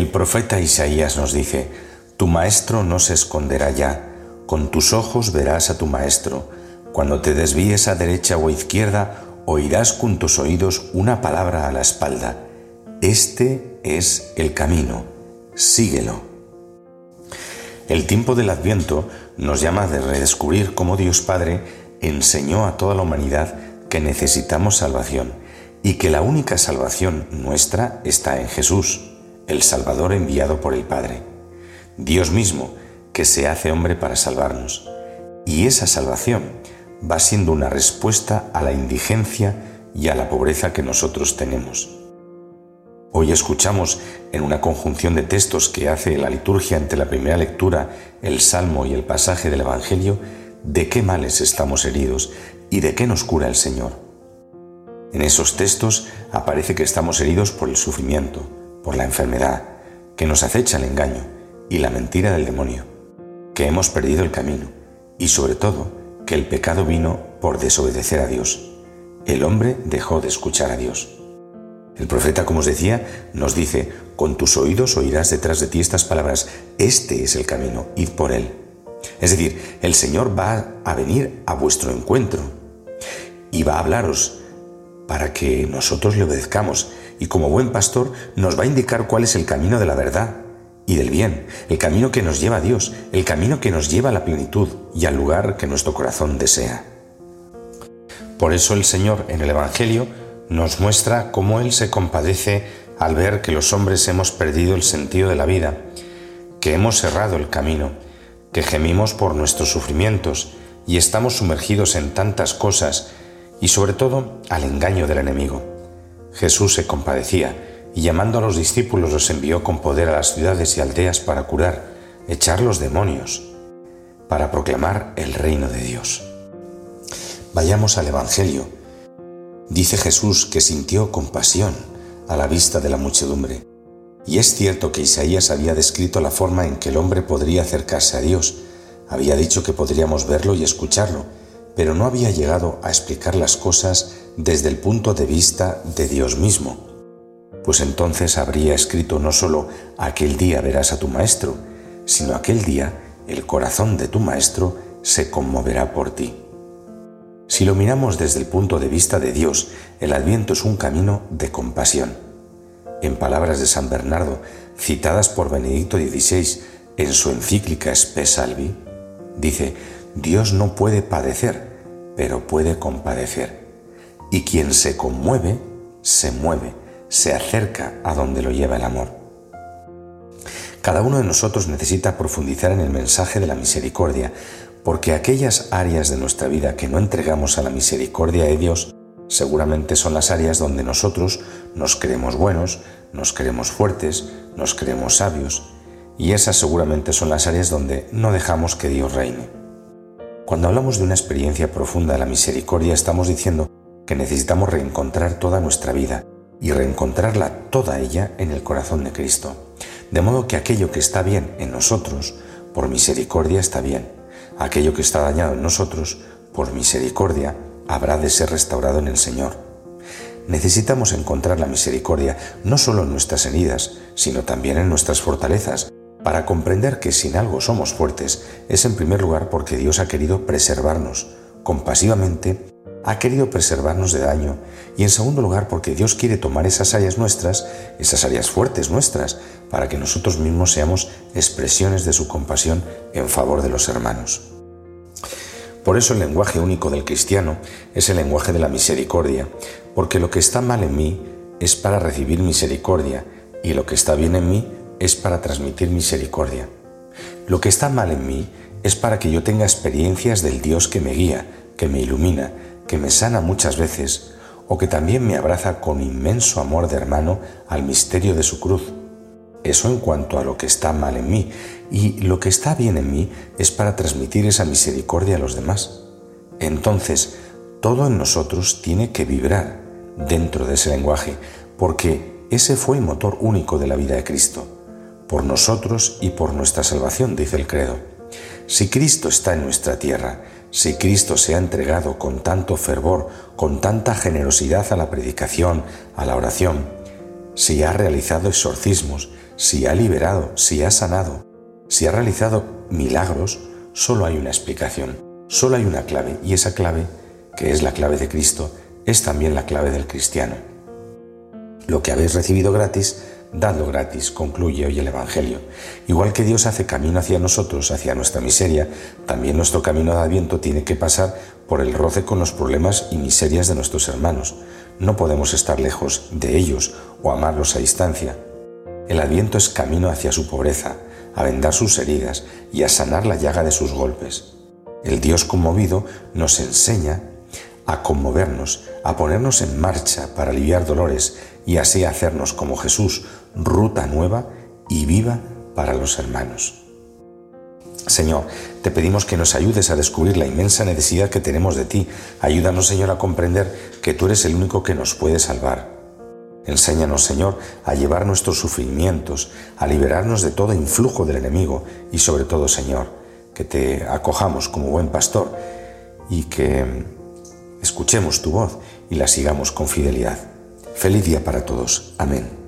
El profeta Isaías nos dice, Tu maestro no se esconderá ya, con tus ojos verás a tu maestro, cuando te desvíes a derecha o a izquierda, oirás con tus oídos una palabra a la espalda. Este es el camino, síguelo. El tiempo del Adviento nos llama a redescubrir cómo Dios Padre enseñó a toda la humanidad que necesitamos salvación y que la única salvación nuestra está en Jesús, el Salvador enviado por el Padre. Dios mismo, que se hace hombre para salvarnos. Y esa salvación va siendo una respuesta a la indigencia y a la pobreza que nosotros tenemos. Hoy escuchamos en una conjunción de textos que hace la liturgia entre la primera lectura, el Salmo y el pasaje del Evangelio, de qué males estamos heridos y de qué nos cura el Señor. En esos textos aparece que estamos heridos por el sufrimiento, por la enfermedad, que nos acecha el engaño y la mentira del demonio, que hemos perdido el camino y sobre todo que el pecado vino por desobedecer a Dios. El hombre dejó de escuchar a Dios. El profeta, como os decía, nos dice, con tus oídos oirás detrás de ti estas palabras, este es el camino, id por él. Es decir, el Señor va a venir a vuestro encuentro y va a hablaros para que nosotros le obedezcamos y como buen pastor nos va a indicar cuál es el camino de la verdad y del bien, el camino que nos lleva a Dios, el camino que nos lleva a la plenitud y al lugar que nuestro corazón desea. Por eso el Señor en el Evangelio nos muestra cómo Él se compadece al ver que los hombres hemos perdido el sentido de la vida, que hemos errado el camino, que gemimos por nuestros sufrimientos y estamos sumergidos en tantas cosas y sobre todo al engaño del enemigo. Jesús se compadecía y llamando a los discípulos los envió con poder a las ciudades y aldeas para curar, echar los demonios, para proclamar el reino de Dios. Vayamos al Evangelio. Dice Jesús que sintió compasión a la vista de la muchedumbre. Y es cierto que Isaías había descrito la forma en que el hombre podría acercarse a Dios. Había dicho que podríamos verlo y escucharlo, pero no había llegado a explicar las cosas desde el punto de vista de Dios mismo pues entonces habría escrito no solo aquel día verás a tu maestro, sino aquel día el corazón de tu maestro se conmoverá por ti. Si lo miramos desde el punto de vista de Dios, el adviento es un camino de compasión. En palabras de San Bernardo, citadas por Benedicto XVI en su encíclica Spe Salvi, dice, Dios no puede padecer, pero puede compadecer. Y quien se conmueve, se mueve se acerca a donde lo lleva el amor. Cada uno de nosotros necesita profundizar en el mensaje de la misericordia, porque aquellas áreas de nuestra vida que no entregamos a la misericordia de Dios seguramente son las áreas donde nosotros nos creemos buenos, nos creemos fuertes, nos creemos sabios, y esas seguramente son las áreas donde no dejamos que Dios reine. Cuando hablamos de una experiencia profunda de la misericordia estamos diciendo que necesitamos reencontrar toda nuestra vida, y reencontrarla toda ella en el corazón de Cristo. De modo que aquello que está bien en nosotros, por misericordia está bien. Aquello que está dañado en nosotros, por misericordia, habrá de ser restaurado en el Señor. Necesitamos encontrar la misericordia no solo en nuestras heridas, sino también en nuestras fortalezas, para comprender que sin algo somos fuertes es en primer lugar porque Dios ha querido preservarnos compasivamente ha querido preservarnos de daño y en segundo lugar porque Dios quiere tomar esas áreas nuestras, esas áreas fuertes nuestras, para que nosotros mismos seamos expresiones de su compasión en favor de los hermanos. Por eso el lenguaje único del cristiano es el lenguaje de la misericordia, porque lo que está mal en mí es para recibir misericordia y lo que está bien en mí es para transmitir misericordia. Lo que está mal en mí es para que yo tenga experiencias del Dios que me guía, que me ilumina, que me sana muchas veces o que también me abraza con inmenso amor de hermano al misterio de su cruz. Eso en cuanto a lo que está mal en mí, y lo que está bien en mí es para transmitir esa misericordia a los demás. Entonces, todo en nosotros tiene que vibrar dentro de ese lenguaje, porque ese fue el motor único de la vida de Cristo, por nosotros y por nuestra salvación, dice el credo. Si Cristo está en nuestra tierra, si Cristo se ha entregado con tanto fervor, con tanta generosidad a la predicación, a la oración, si ha realizado exorcismos, si ha liberado, si ha sanado, si ha realizado milagros, solo hay una explicación, solo hay una clave, y esa clave, que es la clave de Cristo, es también la clave del cristiano. Lo que habéis recibido gratis, dadlo gratis, concluye hoy el Evangelio. Igual que Dios hace camino hacia nosotros, hacia nuestra miseria, también nuestro camino de adviento tiene que pasar por el roce con los problemas y miserias de nuestros hermanos. No podemos estar lejos de ellos o amarlos a distancia. El adviento es camino hacia su pobreza, a vendar sus heridas y a sanar la llaga de sus golpes. El Dios conmovido nos enseña a conmovernos, a ponernos en marcha para aliviar dolores y así hacernos como Jesús, ruta nueva y viva para los hermanos. Señor, te pedimos que nos ayudes a descubrir la inmensa necesidad que tenemos de ti. Ayúdanos, Señor, a comprender que tú eres el único que nos puede salvar. Enséñanos, Señor, a llevar nuestros sufrimientos, a liberarnos de todo influjo del enemigo y sobre todo, Señor, que te acojamos como buen pastor y que escuchemos tu voz y la sigamos con fidelidad. Feliz día para todos. Amén.